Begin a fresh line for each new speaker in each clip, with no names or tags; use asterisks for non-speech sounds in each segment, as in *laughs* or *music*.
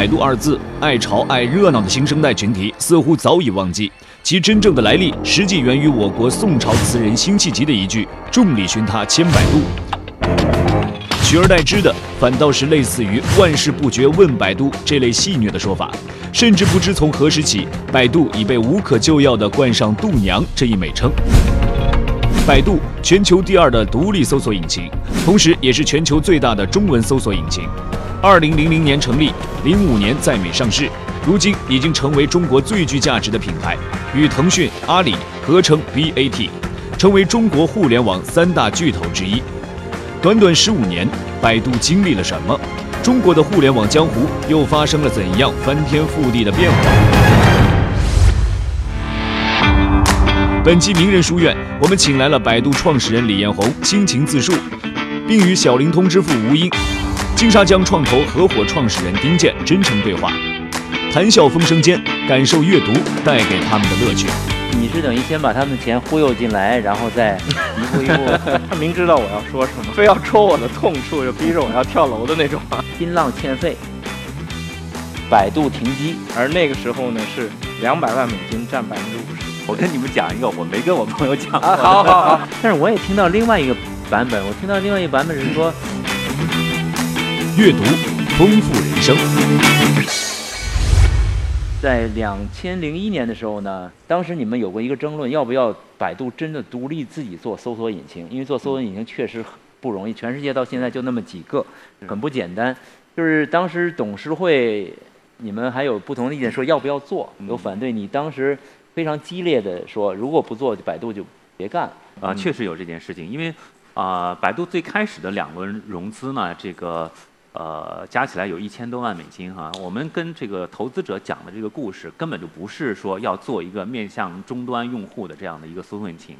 百度”二字，爱潮爱热闹的新生代群体似乎早已忘记，其真正的来历实际源于我国宋朝词人辛弃疾的一句“众里寻他千百度”，取而代之的反倒是类似于“万事不绝问百度”这类戏谑的说法，甚至不知从何时起，百度已被无可救药地冠上“度娘”这一美称。百度，全球第二的独立搜索引擎，同时也是全球最大的中文搜索引擎。二零零零年成立，零五年在美上市，如今已经成为中国最具价值的品牌，与腾讯、阿里合称 BAT，成为中国互联网三大巨头之一。短短十五年，百度经历了什么？中国的互联网江湖又发生了怎样翻天覆地的变化？本期名人书院，我们请来了百度创始人李彦宏倾情自述，并与小灵通之父吴英、金沙江创投合伙创始人丁健真诚对话，谈笑风生间，感受阅读带给他们的乐趣。
你是等于先把他们的钱忽悠进来，然后再一步一步。
他明知道我要说什么，非要戳我的痛处，就逼着我要跳楼的那种。
新浪欠费，百度停机，
而那个时候呢，是两百万美金占百分之五十。
我跟你们讲一个，我没跟我朋友讲。
啊，好好好。*laughs* 但是我也听到另外一个版本，我听到另外一个版本是说，
阅读丰富人生。
在两千零一年的时候呢，当时你们有过一个争论，要不要百度真的独立自己做搜索引擎？因为做搜索引擎确实不容易，全世界到现在就那么几个，很不简单。就是当时董事会，你们还有不同的意见，说要不要做，有反对。你当时。非常激烈的说，如果不做，百度就别干。
啊，确实有这件事情，因为啊，百度最开始的两轮融资呢，这个呃加起来有一千多万美金哈。我们跟这个投资者讲的这个故事，根本就不是说要做一个面向终端用户的这样的一个搜索引擎。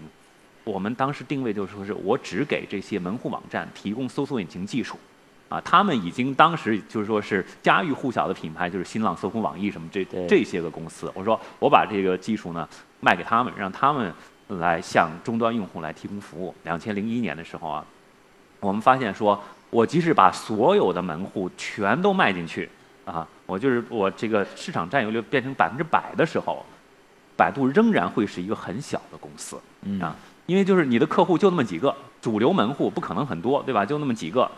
我们当时定位就是说，是我只给这些门户网站提供搜索引擎技术。啊，他们已经当时就是说是家喻户晓的品牌，就是新浪、搜狐、网易什么这这些个公司。我说我把这个技术呢卖给他们，让他们来向终端用户来提供服务。两千零一年的时候啊，我们发现说，我即使把所有的门户全都卖进去啊，我就是我这个市场占有率变成百分之百的时候，百度仍然会是一个很小的公司啊，因为就是你的客户就那么几个，主流门户不可能很多，对吧？就那么几个。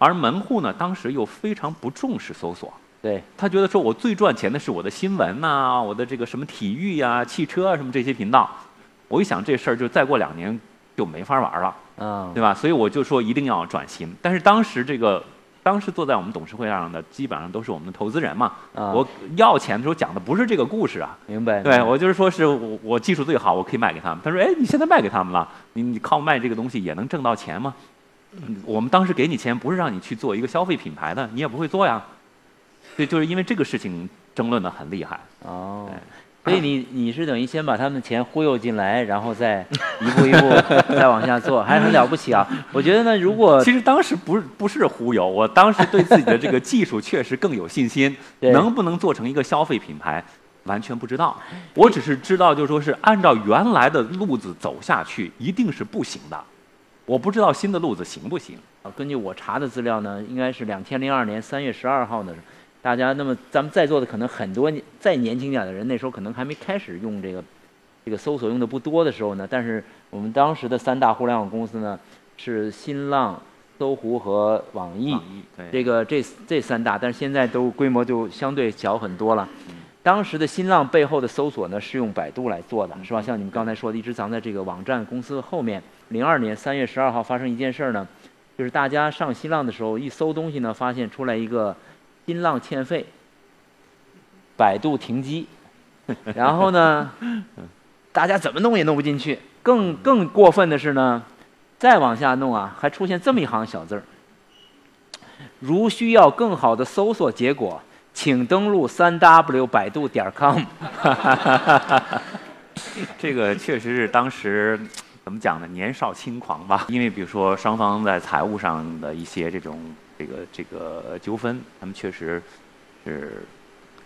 而门户呢，当时又非常不重视搜索，
对
他觉得说，我最赚钱的是我的新闻呐，我的这个什么体育呀、汽车啊什么这些频道。我一想这事儿，就再过两年就没法玩了，嗯，对吧？所以我就说一定要转型。但是当时这个，当时坐在我们董事会上的基本上都是我们的投资人嘛，我要钱的时候讲的不是这个故事啊，
明白？
对我就是说是我我技术最好，我可以卖给他们。他说，哎，你现在卖给他们了，你你靠卖这个东西也能挣到钱吗？我们当时给你钱，不是让你去做一个消费品牌的，你也不会做呀。对，就是因为这个事情争论的很厉害。
哦，所以你你是等于先把他们的钱忽悠进来，然后再一步一步 *laughs* 再往下做，还是很了不起啊。我觉得呢，如果
其实当时不是不是忽悠，我当时对自己的这个技术确实更有信心，*laughs* 能不能做成一个消费品牌，完全不知道。我只是知道，就说是按照原来的路子走下去，一定是不行的。我不知道新的路子行不行
啊？根据我查的资料呢，应该是两千零二年三月十二号呢。大家那么咱们在座的可能很多再年轻点的人，那时候可能还没开始用这个这个搜索用的不多的时候呢。但是我们当时的三大互联网公司呢是新浪、搜狐和网易，这个这这三大，但是现在都规模就相对小很多了。当时的新浪背后的搜索呢是用百度来做的，是吧？像你们刚才说的，一直藏在这个网站公司后面。零二年三月十二号发生一件事儿呢，就是大家上新浪的时候一搜东西呢，发现出来一个新浪欠费，百度停机，*laughs* 然后呢，大家怎么弄也弄不进去。更更过分的是呢，再往下弄啊，还出现这么一行小字儿：如需要更好的搜索结果，请登录三 w 百度点 com。*laughs*
这个确实是当时。怎么讲呢？年少轻狂吧。因为比如说双方在财务上的一些这种这个这个纠纷，他们确实是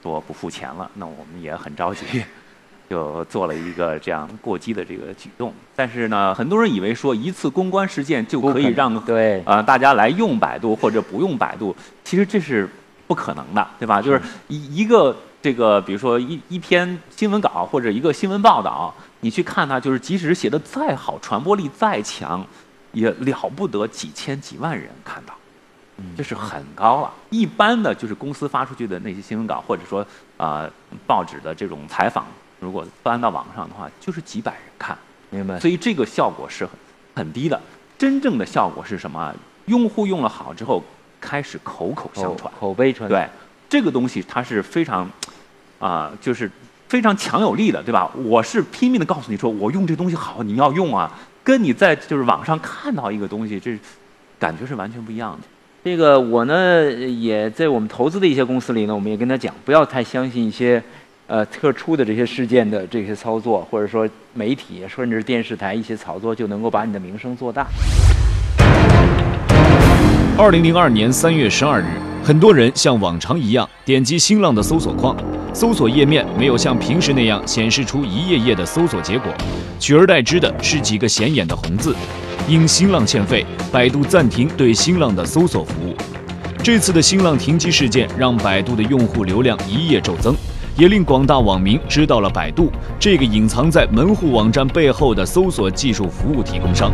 说不付钱了。那我们也很着急，*laughs* 就做了一个这样过激的这个举动。但是呢，很多人以为说一次公关事件就可以让
对
啊大家来用百度或者不用百度，其实这是不可能的，对吧？就是一一个这个，比如说一一篇新闻稿或者一个新闻报道，你去看它，就是即使写的再好，传播力再强，也了不得几千几万人看到，这是很高了。一般的就是公司发出去的那些新闻稿，或者说啊、报纸的这种采访，如果搬到网上的话，就是几百人看。
明白。
所以这个效果是很很低的。真正的效果是什么啊？用户用了好之后，开始口口相传。
口碑传
对，这个东西它是非常啊、就是非常强有力的，对吧？我是拼命的告诉你说，我用这东西好，你要用啊。跟你在就是网上看到一个东西，这感觉是完全不一样的。
这个我呢也在我们投资的一些公司里呢，我们也跟他讲，不要太相信一些呃特殊的这些事件的这些操作，或者说媒体甚至是电视台一些操作就能够把你的名声做大。
二零零二年三月十二日，很多人像往常一样点击新浪的搜索框，搜索页面没有像平时那样显示出一页页的搜索结果，取而代之的是几个显眼的红字。因新浪欠费，百度暂停对新浪的搜索服务。这次的新浪停机事件让百度的用户流量一夜骤增，也令广大网民知道了百度这个隐藏在门户网站背后的搜索技术服务提供商。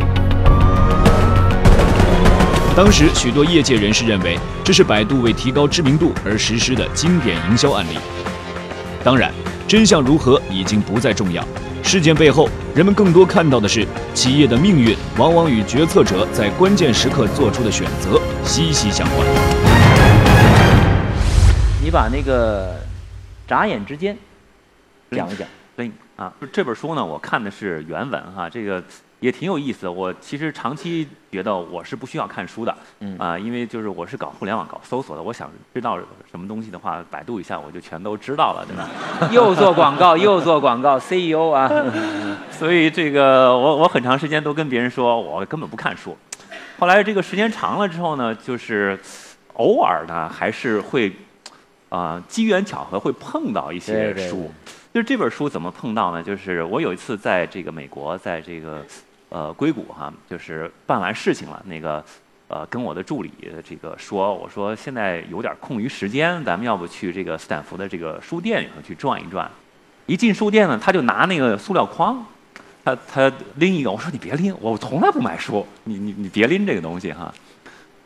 当时，许多业界人士认为这是百度为提高知名度而实施的经典营销案例。当然，真相如何已经不再重要，事件背后，人们更多看到的是企业的命运往往与决策者在关键时刻做出的选择息息相关。
你把那个眨眼之间讲一讲。
对啊，这本书呢，我看的是原文哈、这个也挺有意思的。我其实长期觉得我是不需要看书的，
嗯
啊，因为就是我是搞互联网、搞搜索的，我想知道什么东西的话，百度一下我就全都知道了，对吧？*laughs*
又做广告，又做广告，CEO 啊，*laughs*
所以这个我我很长时间都跟别人说我根本不看书。后来这个时间长了之后呢，就是偶尔呢还是会啊、机缘巧合会碰到一些
对对
书。就是这本书怎么碰到呢？就是我有一次在这个美国，在这个呃硅谷哈，就是办完事情了，那个呃跟我的助理这个说，我说现在有点空余时间，咱们要不去这个斯坦福的这个书店里头去转一转。一进书店呢，他就拿那个塑料筐，他他拎一个，我说你别拎，我从来不买书，你你你别拎这个东西哈。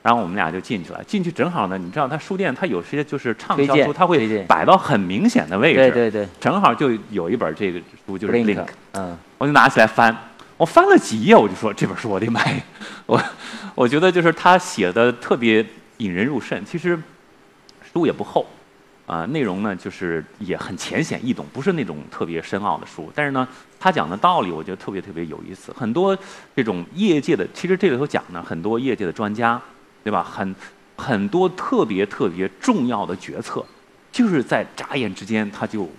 然后我们俩就进去了，进去正好呢，你知道他书店他有些就是畅销书，他会摆到很明显的位置，
对对对
正好就有一本这个书就是 Blink，Link，
嗯，
我就拿起来翻，我翻了几页，我就说这本书我得买。我 *laughs* 我觉得就是他写的特别引人入胜，其实书也不厚，啊、内容呢就是也很浅显易懂，不是那种特别深奥的书。但是呢，他讲的道理我觉得特别特别有意思。很多这种业界的，其实这里头讲呢，很多业界的专家，对吧？很很多特别特别重要的决策，就是在眨眼之间他就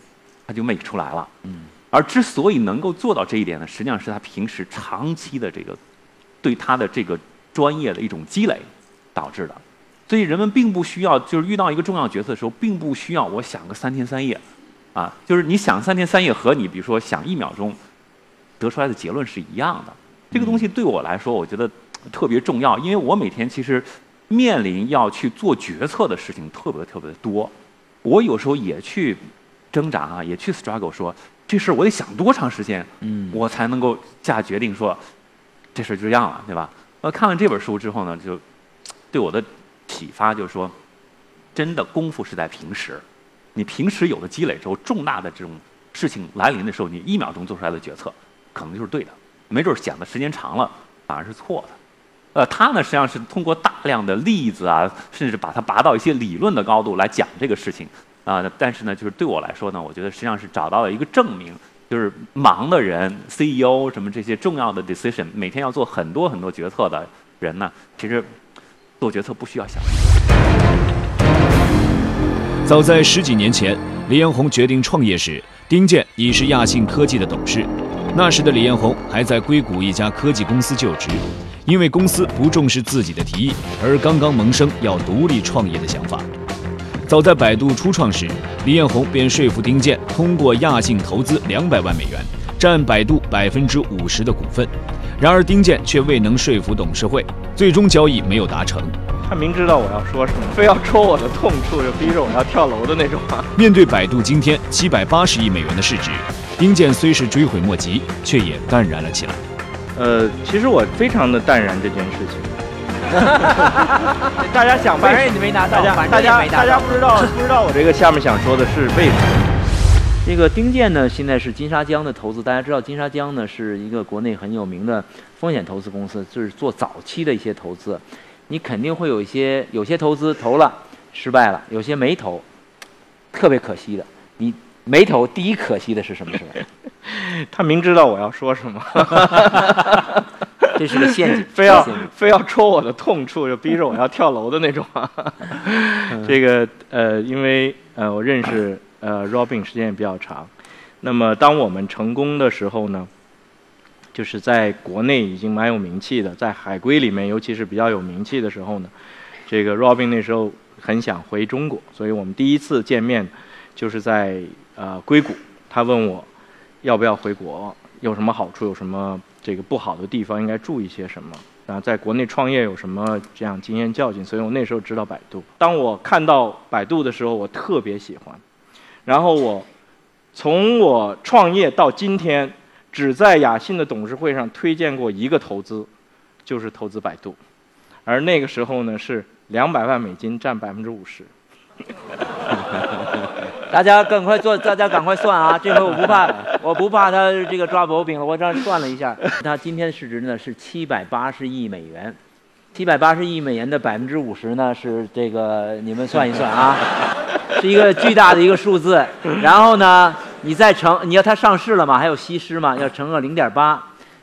他就 make 出来了。
嗯。
而之所以能够做到这一点呢，实际上是他平时长期的这个对他的这个专业的一种积累导致的。所以人们并不需要，就是遇到一个重要决策的时候，并不需要我想个三天三夜，啊，就是你想三天三夜和你比如说想一秒钟得出来的结论是一样的。这个东西对我来说，我觉得特别重要，因为我每天其实面临要去做决策的事情特别特别的多，我有时候也去挣扎啊，也去 struggle 说这事儿我得想多长时间，
嗯
我才能够下决定说这事儿就这样了，对吧？呃，看完这本书之后呢，就对我的启发就是说，真的功夫是在平时，你平时有了积累之后，重大的这种事情来临的时候，你一秒钟做出来的决策可能就是对的，没准儿想的时间长了反而是错的。呃，他呢实际上是通过大量的例子啊，甚至把它拔到一些理论的高度来讲这个事情啊、但是呢，就是对我来说呢，我觉得实际上是找到了一个证明，就是忙的人，CEO 什么这些重要的 decision，每天要做很多很多决策的人呢，其实做决策不需要想。
早在十几年前，李彦宏决定创业时，丁健已是亚信科技的董事。那时的李彦宏还在硅谷一家科技公司就职，因为公司不重视自己的提议，而刚刚萌生要独立创业的想法。早在百度初创时，李彦宏便说服丁健通过亚信投资两百万美元，占百度百分之五十的股份。然而，丁健却未能说服董事会，最终交易没有达成。
他明知道我要说什么，非要戳我的痛处，就逼着我要跳楼的那种啊。
面对百度今天七百八十亿美元的市值，丁健虽是追悔莫及，却也淡然了起来。
呃，其实我非常的淡然这件事情。*laughs* 大家想，
反正你没拿到，
大家大家大家不知道不知道我这个下面想说的是为什么？
这个丁健呢，现在是金沙江的投资。大家知道金沙江呢是一个国内很有名的风险投资公司，就是做早期的一些投资。你肯定会有一些有些投资投了失败了，有些没投，特别可惜的。你没投，第一可惜的是什么？是？*laughs*
他明知道我要说什么，*laughs*
这是个陷阱，*laughs*
非要非要戳我的痛处，就逼着我要跳楼的那种。*laughs* 这个呃，因为呃，我认识。呃，Robin 时间也比较长。那么，当我们成功的时候呢，就是在国内已经蛮有名气的，在海归里面，尤其是比较有名气的时候呢，这个 Robin 那时候很想回中国，所以我们第一次见面就是在呃硅谷。他问我要不要回国，有什么好处，有什么这个不好的地方，应该注意些什么啊？在国内创业有什么这样经验教训？所以我那时候知道百度。当我看到百度的时候，我特别喜欢。然后我从我创业到今天，只在雅信的董事会上推荐过一个投资，就是投资百度，而那个时候呢是两百万美金占百分之五十。*laughs*
大家赶快做，大家赶快算啊！这回我不怕，我不怕他这个抓薄饼了。我这样算了一下，*laughs* 他今天的市值呢是七百八十亿美元，七百八十亿美元的百分之五十呢是这个，你们算一算啊。*laughs* 是一个巨大的一个数字，然后呢，你再乘，你要它上市了嘛，还有稀释嘛，要乘个零点八，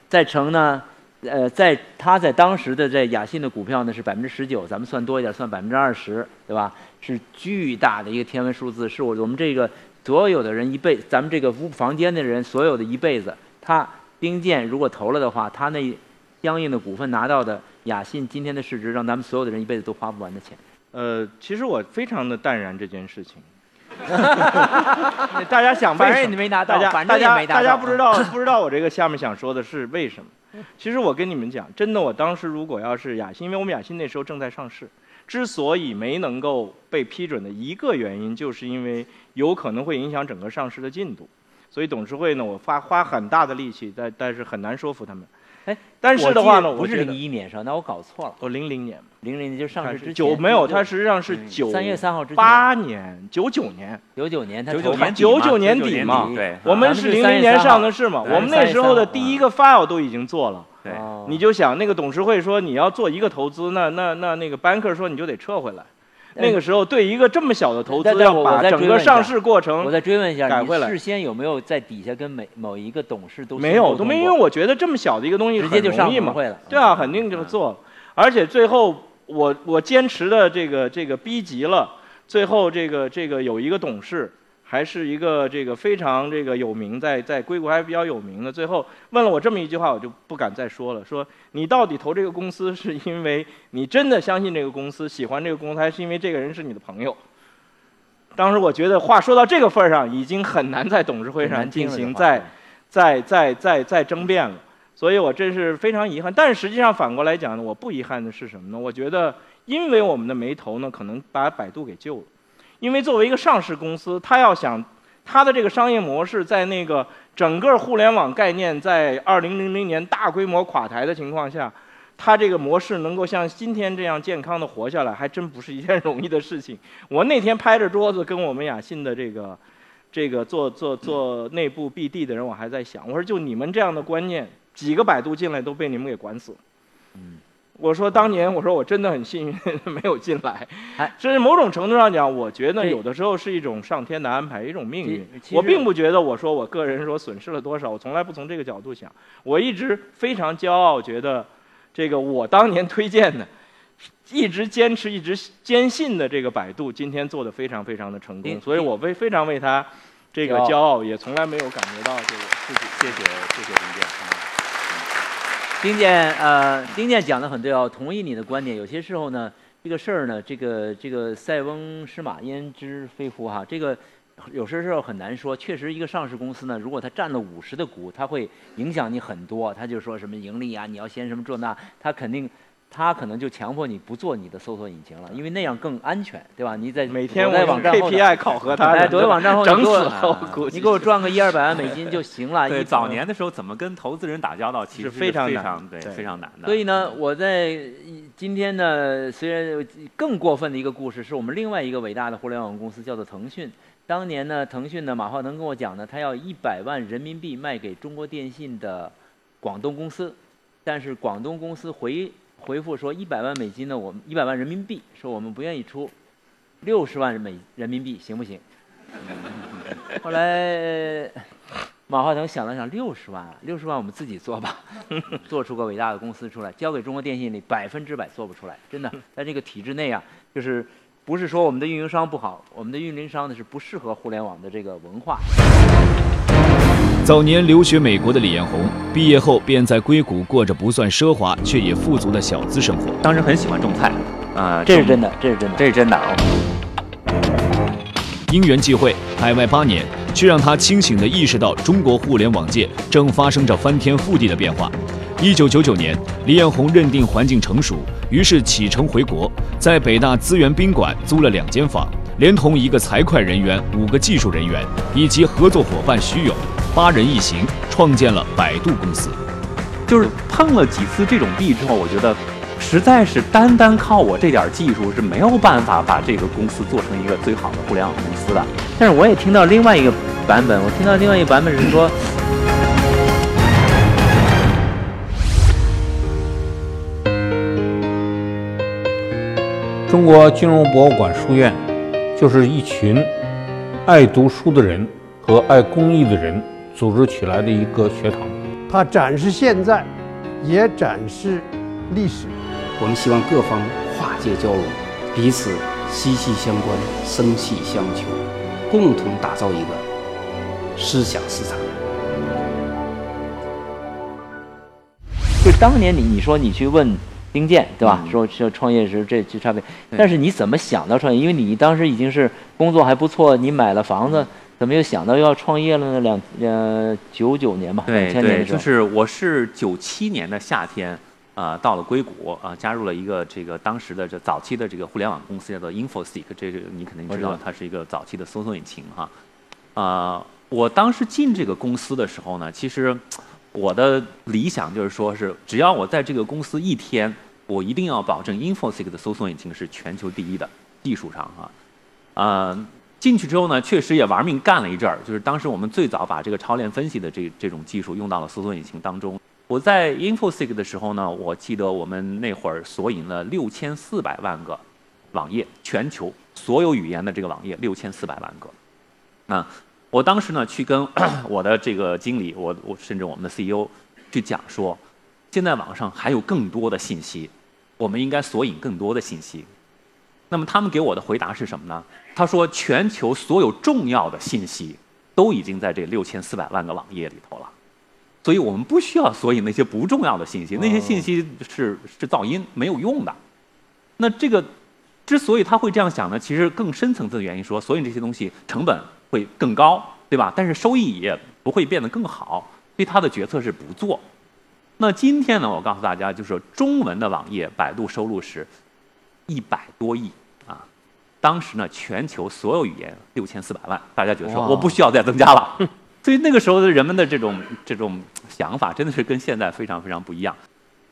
再乘呢，呃，在他在当时的在雅信的股票呢是百分之十九，咱们算多一点，算百分之二十，对吧？是巨大的一个天文数字，是我我们这个所有的人一辈，咱们这个屋房间的人所有的一辈子，他丁健如果投了的话，他那相应的股份拿到的雅信今天的市值，让咱们所有的人一辈子都花不完的钱。
呃，其实我非常的淡然这件事情。*laughs* 大家想，
反正你没拿到，
大
家
大家大家不知道不知道我这个下面想说的是为什么？*laughs* 其实我跟你们讲，真的，我当时如果要是雅欣，因为我们雅欣那时候正在上市，之所以没能够被批准的一个原因，就是因为有可能会影响整个上市的进度，所以董事会呢，我发花很大的力气，但但是很难说服他们。
哎，
但是的话呢，
不是零一年是吧？那我搞错了。
我，零零年，
零零年就上市之前。
九没有，它实际上是九
三月三号之前。
八年，九九年，
九九年，
九九年
九九
年
底嘛。
对，
我们是零零年上的市嘛。我们那时候的第一个 file 都已经做了。
对，
你就想那个董事会说你要做一个投资，那那那那个 banker 说你就得撤回来。那个时候，对一个这么小的投资，要把整个上市过程，
我再追问一下，
改回来。
事先有没有在底下跟每某一个董事都
没有都没？因为我觉得这么小的一个东西，
直接就上
会了。对啊，肯定就做了。而且最后，我我坚持的这个这个逼急了，最后这个这个有一个董事。还是一个这个非常这个有名，在在硅谷还比较有名的。最后问了我这么一句话，我就不敢再说了。说你到底投这个公司，是因为你真的相信这个公司，喜欢这个公司，还是因为这个人是你的朋友？当时我觉得话说到这个份儿上，已经很难在董事会上进行再再再再再争辩了。所以我真是非常遗憾。但是实际上反过来讲呢，我不遗憾的是什么呢？我觉得因为我们的没投呢，可能把百度给救了。因为作为一个上市公司，它要想它的这个商业模式在那个整个互联网概念在二零零零年大规模垮台的情况下，它这个模式能够像今天这样健康的活下来，还真不是一件 *laughs* 容易的事情。我那天拍着桌子跟我们雅信的这个这个做做做内部 BD 的人，我还在想，我说就你们这样的观念，几个百度进来都被你们给管死。嗯。我说当年，我说我真的很幸运 *laughs* 没有进来，甚至某种程度上讲，我觉得有的时候是一种上天的安排，一种命运。我并不觉得我说我个人说损失了多少，我从来不从这个角度想。我一直非常骄傲，觉得这个我当年推荐的，一直坚持、一直坚信的这个百度，今天做的非常非常的成功，所以我为非常为他这个骄傲，也从来没有感觉到这个自己。谢谢谢谢林健。
丁健，呃，丁健讲的很对哦，同意你的观点。有些时候呢，这个事儿呢，这个这个塞翁失马焉知非福哈，这个有些时候很难说。确实，一个上市公司呢，如果它占了五十的股，它会影响你很多。他就说什么盈利啊，你要先什么这那，他肯定他可能就强迫你不做你的搜索引擎了，因为那样更安全，对吧？你在
每天
躲在网站后
KPI 考核他，
哎，躲在网站后
整死
你给我赚个一二百万美金就行了。*laughs*
对，早年的时候怎么跟投资人打交道，其实
是非常
非
难
常对
对
非常难的。
所以呢，我在今天呢，虽然更过分的一个故事，是我们另外一个伟大的互联网公司，叫做腾讯。当年呢，腾讯呢，马化腾跟我讲呢，他要一百万人民币卖给中国电信的广东公司，但是广东公司回回复说，一百万美金呢，我们一百万人民币，说我们不愿意出，六十万美人民币行不行？*laughs* 后来马化腾想了想，六十万啊，六十万我们自己做吧，*laughs* 做出个伟大的公司出来，交给中国电信里百分之百做不出来，真的，*laughs* 在这个体制内啊，就是不是说我们的运营商不好，我们的运营商呢是不适合互联网的这个文化。
早年留学美国的李彦宏，毕业后便在硅谷过着不算奢华却也富足的小资生活。
当时很喜欢种菜，啊，种
这是真的，这是真的。
这是真的。
因缘际会，海外八年，却让他清醒地意识到中国互联网界正发生着翻天覆地的变化。一九九九年，李彦宏认定环境成熟，于是启程回国，在北大资源宾馆租了两间房，连同一个财会人员、五个技术人员以及合作伙伴徐勇，八人一行创建了百度公司。
就是碰了几次这种壁之后，我觉得实在是单单靠我这点技术是没有办法把这个公司做成一个最好的互联网公司的。
但是我也听到另外一个版本，我听到另外一个版本是说，
中国金融博物馆书院就是一群爱读书的人和爱公益的人组织起来的一个学堂。
它展示现在，也展示历史。
我们希望各方跨界交融，彼此息息相关、生气相求，共同打造一个思想市场。
就当年你你说你去问丁健对吧？
嗯
说说创业时这这差别，但是你怎么想到创业？因为你当时已经是工作还不错，你买了房子，怎么又想到要创业了呢？两呃九九年吧，两
对对，
千年的时候，
就是我是九七年的夏天，啊、到了硅谷啊、加入了一个这个当时的这早期的这个互联网公司叫做 InfoSeek，这个你肯定知道
我知道，
它是一个早期的搜索引擎哈。啊、我当时进这个公司的时候呢，其实我的理想就是说是，只要我在这个公司一天，我一定要保证 InfoSeek 的搜索引擎是全球第一的技术上哈。啊、进去之后呢，确实也玩命干了一阵儿。就是当时我们最早把这个超链分析的这这种技术用到了搜索引擎当中。我在 InfoSeek 的时候呢，我记得我们那会儿索引了六千四百万个网页，全球所有语言的这个网页六千四百万个。啊，我当时呢去跟 *clears throat* 我的这个经理，我我甚至我们的 CEO 去讲说，现在网上还有更多的信息，我们应该索引更多的信息。那么他们给我的回答是什么呢？他说，全球所有重要的信息都已经在这六千四百万个网页里头了，所以我们不需要索引那些不重要的信息，那些信息是是噪音，没有用的。那这个之所以他会这样想呢，其实更深层次的原因说，索引这些东西成本会更高，对吧？但是收益也不会变得更好，所以他的决策是不做。那今天呢，我告诉大家，就是中文的网页，百度收入是一百多亿啊。当时呢，全球所有语言六千四百万，大家觉得说我不需要再增加了。*laughs* 所以那个时候的人们的这种这种想法，真的是跟现在非常非常不一样。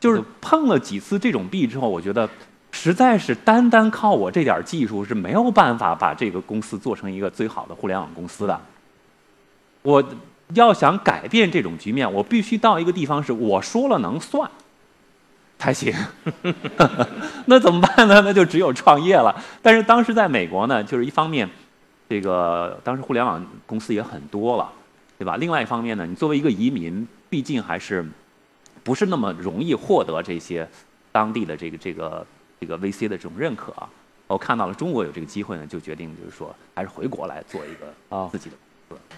就是碰了几次这种壁之后，我觉得实在是单单靠我这点技术是没有办法把这个公司做成一个最好的互联网公司的。我要想改变这种局面，我必须到一个地方是我说了能算才行。*laughs* 那怎么办呢？*laughs* 那就只有创业了。但是当时在美国呢，就是一方面，这个当时互联网公司也很多了，对吧？另外一方面呢，你作为一个移民，毕竟还是不是那么容易获得这些当地的这个这个这个 VC 的这种认可啊。我看到了中国有这个机会呢，就决定就是说，还是回国来做一个
哦
自己的。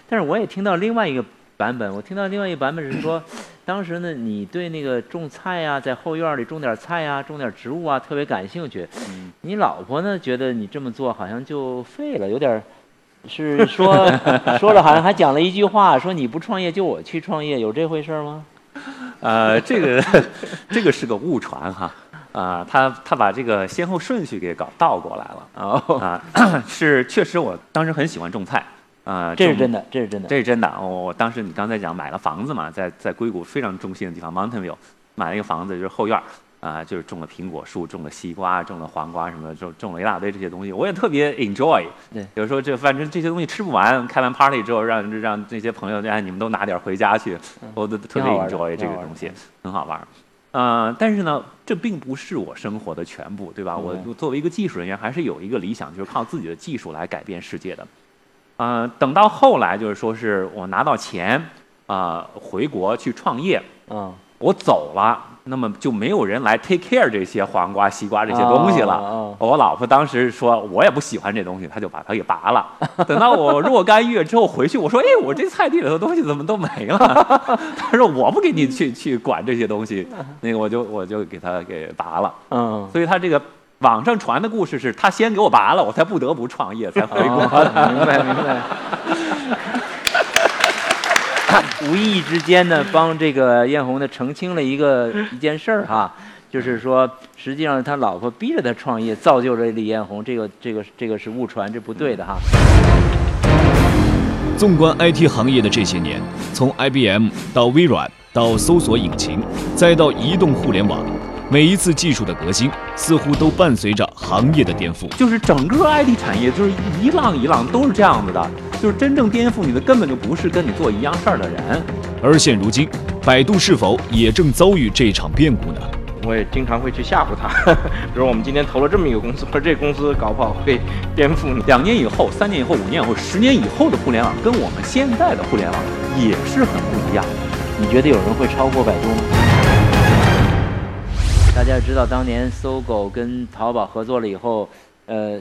但是我也听到另外一个版本，我听到另外一个版本是说，*clears throat* 当时呢，你对那个种菜呀、在后院里种点菜呀、种点植物啊，特别感兴趣。
嗯
你老婆呢，觉得你这么做好像就废了，有点儿，是说 *laughs* 说了，好像还讲了一句话，说你不创业就我去创业，有这回事儿吗？
呃，这个 *laughs* 这个是个误传哈。啊，他他把这个先后顺序给搞倒过来了
哦，
啊，*coughs* 是确实我当时很喜欢种菜啊，
这是真的，这是真的。
这是真的。我我当时你刚才讲买了房子嘛，在在硅谷非常中心的地方 Mountain View，买了一个房子，就是后院儿啊，就是种了苹果树，种了西瓜，种了黄瓜什么，种种了一大堆这些东西，我也特别 enjoy。
对，
有时候这反正这些东西吃不完，开完 party 之后让让这些朋友哎你们都拿点回家去，我都特别 enjoy 这个东西，很好玩儿。呃，但是呢，这并不是我生活的全部，对吧？我
对
作为一个技术人员，还是有一个理想，就是靠自己的技术来改变世界的。呃，等到后来，就是说是我拿到钱，啊、回国去创业，
嗯，
我走了，那么就没有人来 take care 这些黄瓜、西瓜这些东西了。
哦
我老婆当时说，我也不喜欢这东西，她就把它给拔了。*laughs* 等到我若干月之后回去，我说，哎，我这菜地里的东西怎么都没了？她说，我不给你去去管这些东西，那个我就我就给它给拔了。
嗯，
所以他这个网上传的故事是他先给我拔了，我才不得不创业，才回国的。
哦明白明白。*laughs* 无意之间呢，帮这个艳红呢澄清了一个一件事儿哈，*laughs* 就是说，实际上他老婆逼着他创业，造就了李彦宏，这个这个这个是误传，这不对的哈。
纵观 IT 行业的这些年，从 IBM 到微软，到搜索引擎，再到移动互联网，每一次技术的革新，似乎都伴随着行业的颠覆。
就是整个 IT 产业就是一浪一浪都是这样子的，就是真正颠覆你的根本就不是跟你做一样事儿的人。
而现如今，百度是否也正遭遇这场变故呢？
我也经常会去吓唬他，*laughs* 比如我们今天投了这么一个公司，或者这公司搞不好会颠覆你。
两年以后、三年以后、五年以后、十年以后的互联网，跟我们现在的互联网也是很不一样的。
你觉得有人会超过百度吗？大家知道，当年搜狗跟淘宝合作了以后，呃，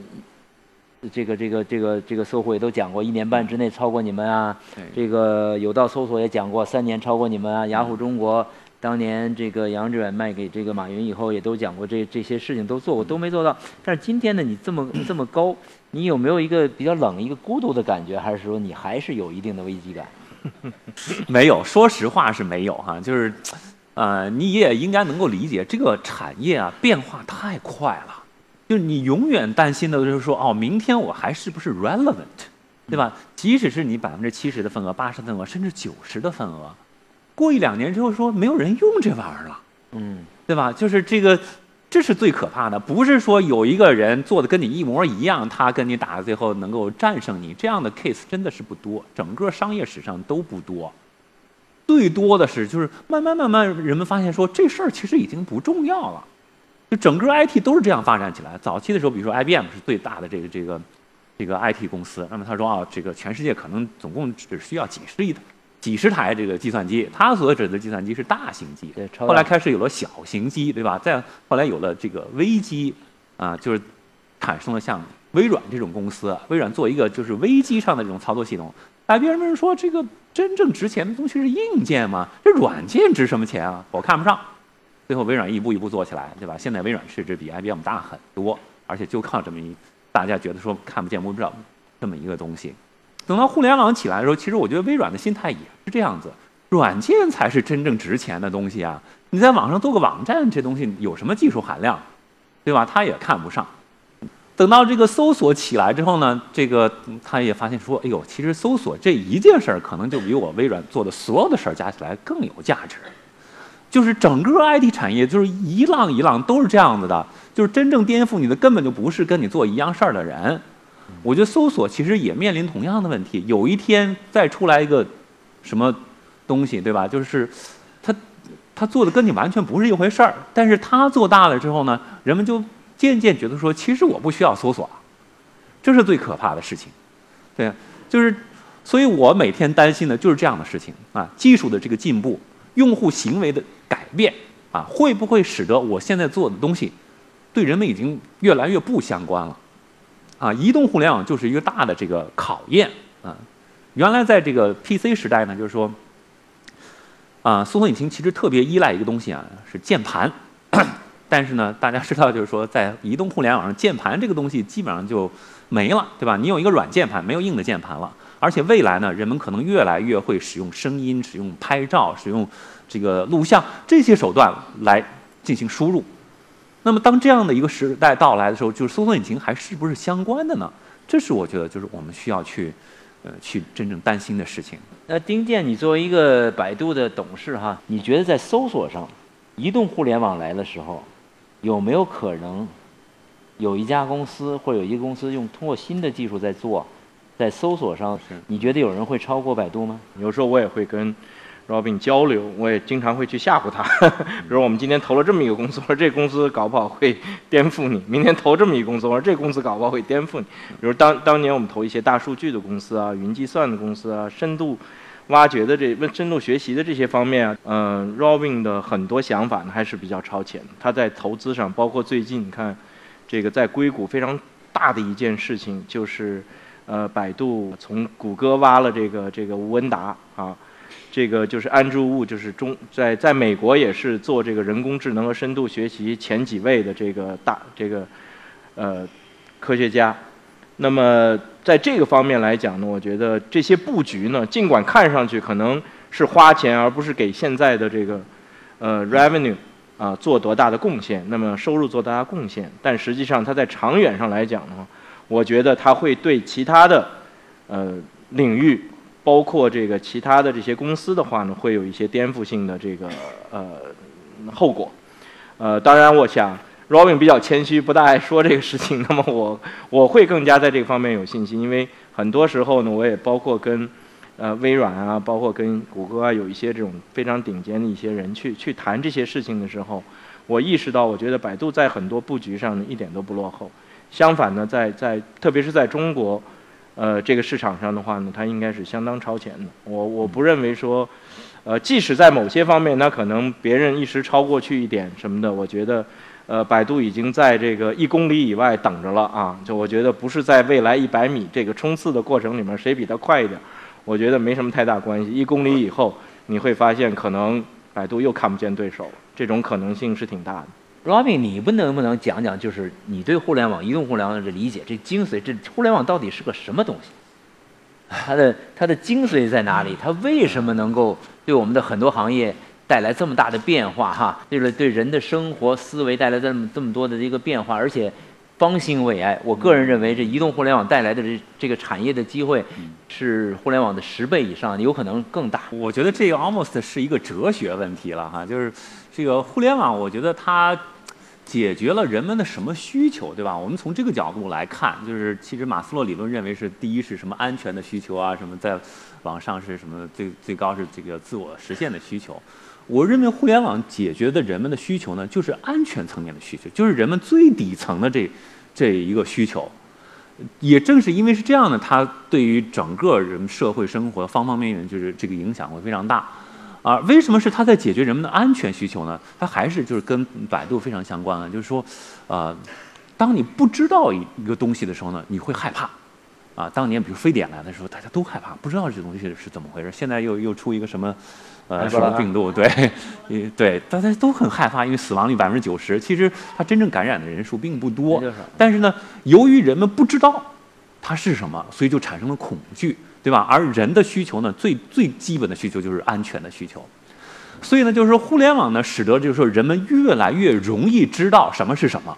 这个这个这个这个搜狐也都讲过，一年半之内超过你们啊。这个有道搜索也讲过，三年超过你们啊。雅虎中国当年这个杨致远卖给这个马云以后，也都讲过这这些事情都做过，都没做到。但是今天呢，你这么这么高，你有没有一个比较冷、一个孤独的感觉，还是说你还是有一定的危机感？*laughs*
没有，说实话是没有哈，就是，呃，你也应该能够理解，这个产业啊变化太快了，就是你永远担心的就是说，哦，明天我还是不是 relevant，对吧？即使是你百分之七十的份额、八十的份额，甚至九十的份额，过一两年之后说没有人用这玩意儿了，
嗯，
对吧？就是这个，这是最可怕的，不是说有一个人做的跟你一模一样，他跟你打最后能够战胜你，这样的 case 真的是不多，整个商业史上都不多。最多的是，就是慢慢慢慢，人们发现说这事儿其实已经不重要了，就整个 IT 都是这样发展起来。早期的时候，比如说 IBM 是最大的这个这个这个 IT 公司，那么他说啊，这个全世界可能总共只需要几十亿的几十台这个计算机，他所指的计算机是大型机。
对，
后来开始有了小型机，对吧？再后来有了这个微机，啊，就是产生了像微软这种公司，微软做一个就是微机上的这种操作系统。IBM 说这个真正值钱的东西是硬件吗？这软件值什么钱啊？我看不上。最后微软一步一步做起来，对吧？现在微软市值比 IBM 大很多，而且就靠这么一大家觉得说看不见摸不着这么一个东西。等到互联网起来的时候，其实我觉得微软的心态也是这样子，软件才是真正值钱的东西啊！你在网上做个网站，这东西有什么技术含量，对吧？他也看不上。等到这个搜索起来之后呢，这个他也发现说，哎呦，其实搜索这一件事儿，可能就比我微软做的所有的事儿加起来更有价值。就是整个 IT 产业就是一浪一浪都是这样子的，就是真正颠覆你的根本就不是跟你做一样事儿的人。我觉得搜索其实也面临同样的问题，有一天再出来一个什么东西，对吧？就是他他做的跟你完全不是一回事儿，但是他做大了之后呢，人们就渐渐觉得说，其实我不需要搜索，这是最可怕的事情。对，就是，所以我每天担心的就是这样的事情啊，技术的这个进步，用户行为的改变啊，会不会使得我现在做的东西对人们已经越来越不相关了？啊，移动互联网就是一个大的这个考验啊。原来在这个 PC 时代呢，就是说，啊，搜索引擎其实特别依赖一个东西啊，是键盘。但是呢，大家知道，就是说，在移动互联网上，键盘这个东西基本上就没了，对吧？你有一个软键盘，没有硬的键盘了。而且未来呢，人们可能越来越会使用声音、使用拍照、使用这个录像这些手段来进行输入。那么当这样的一个时代到来的时候，就是搜索引擎还是不是相关的呢？这是我觉得就是我们需要去，呃，去真正担心的事情。
那丁健，你作为一个百度的董事哈，你觉得在搜索上，移动互联网来的时候，有没有可能有一家公司或者有一个公司用通过新的技术在做，在搜索上，你觉得有人会超过百度吗？
有时候我也会跟 Robin 交流，我也经常会去吓唬他。*laughs* 比如我们今天投了这么一个公司，我说这公司搞不好会颠覆你；*laughs* 明天投这么一个公司，我说这公司搞不好会颠覆你。比如当当年我们投一些大数据的公司啊、云计算的公司啊、深度挖掘的这、深度学习的这些方面啊，嗯，Robin 的很多想法呢还是比较超前的。他在投资上，包括最近你看，这个在硅谷非常大的一件事情就是，呃，百度从谷歌挖了这个这个吴文达啊。这个就是安朱雾，就是中在在美国也是做这个人工智能和深度学习前几位的这个大这个呃科学家。那么在这个方面来讲呢，我觉得这些布局呢，尽管看上去可能是花钱，而不是给现在的这个呃 revenue 啊做多大的贡献，那么收入做多大贡献，但实际上它在长远上来讲呢，我觉得它会对其他的呃领域。包括这个其他的这些公司的话呢，会有一些颠覆性的这个呃后果。呃，当然，我想 Robin 比较谦虚，不大爱说这个事情。那么我 *laughs* 我会更加在这个方面有信心，因为很多时候呢，我也包括跟呃微软啊，包括跟谷歌啊，有一些这种非常顶尖的一些人去去谈这些事情的时候，我意识到，我觉得百度在很多布局上呢一点都不落后。相反呢，在在特别是在中国。呃，这个市场上的话呢，它应该是相当超前的。我我不认为说，呃，即使在某些方面，那可能别人一时超过去一点什么的，我觉得，呃，百度已经在这个一公里以外等着了啊。就我觉得不是在未来一百米这个冲刺的过程里面谁比它快一点，我觉得没什么太大关系。一公里以后，你会发现可能百度又看不见对手，这种可能性是挺大的。
Robin，你不能不能讲讲，就是你对互联网、移动互联网的理解，这精髓，这互联网到底是个什么东西？*laughs* 它的它的精髓在哪里？它为什么能够对我们的很多行业带来这么大的变化？哈，对了，对人的生活思维带来这么这么多的一个变化，而且方兴未艾。我个人认为，这移动互联网带来的这这个产业的机会，是互联网的十倍以上，有可能更大。
我觉得这个 almost 是一个哲学问题了哈，就是这个互联网，我觉得它解决了人们的什么需求，对吧？我们从这个角度来看，就是其实马斯洛理论认为是第一是什么安全的需求啊，什么在网上是什么最最高是这个自我实现的需求。我认为互联网解决的人们的需求呢，就是安全层面的需求，就是人们最底层的这这一个需求。也正是因为是这样呢，它对于整个人社会生活方方面面，就是这个影响会非常大。啊，为什么是它在解决人们的安全需求呢？它还是就是跟百度非常相关的，就是说，呃，当你不知道一一个东西的时候呢，你会害怕。啊，当年比如非典来的时候，大家都害怕，不知道这东西是怎么回事。现在又又出一个什么，呃，什么病毒？对，呃对，大家都很害怕，因为死亡率百分之九十，其实它真正感染的人数并不多。但是呢，由于人们不知道它是什么，所以就产生了恐惧。对吧？而人的需求呢，最最基本的需求就是安全的需求。所以呢，就是说互联网呢，使得就是说人们越来越容易知道什么是什么，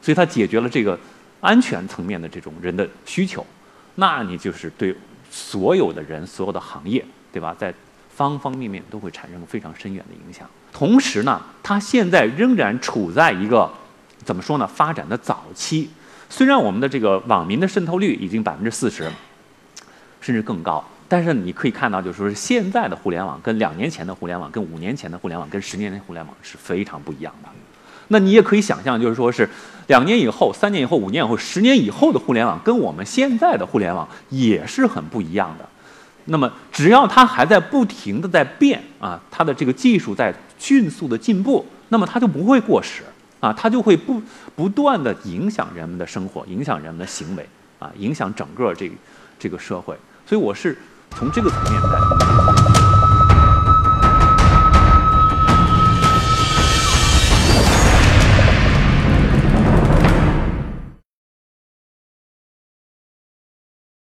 所以它解决了这个安全层面的这种人的需求。那你就是对所有的人、所有的行业，对吧？在方方面面都会产生非常深远的影响。同时呢，它现在仍然处在一个怎么说呢？发展的早期。虽然我们的这个网民的渗透率已经百分之四十。甚至更高，但是你可以看到，就是说现在的互联网跟两年前的互联网、跟五年前的互联网、跟十年前的互联网是非常不一样的。那你也可以想象，就是说是两年以后、三年以后、五年以后、十年以后的互联网，跟我们现在的互联网也是很不一样的。那么，只要它还在不停的在变啊，它的这个技术在迅速的进步，那么它就不会过时啊，它就会不不断的影响人们的生活，影响人们的行为啊，影响整个这个、这个社会。所以我是从这个层面在。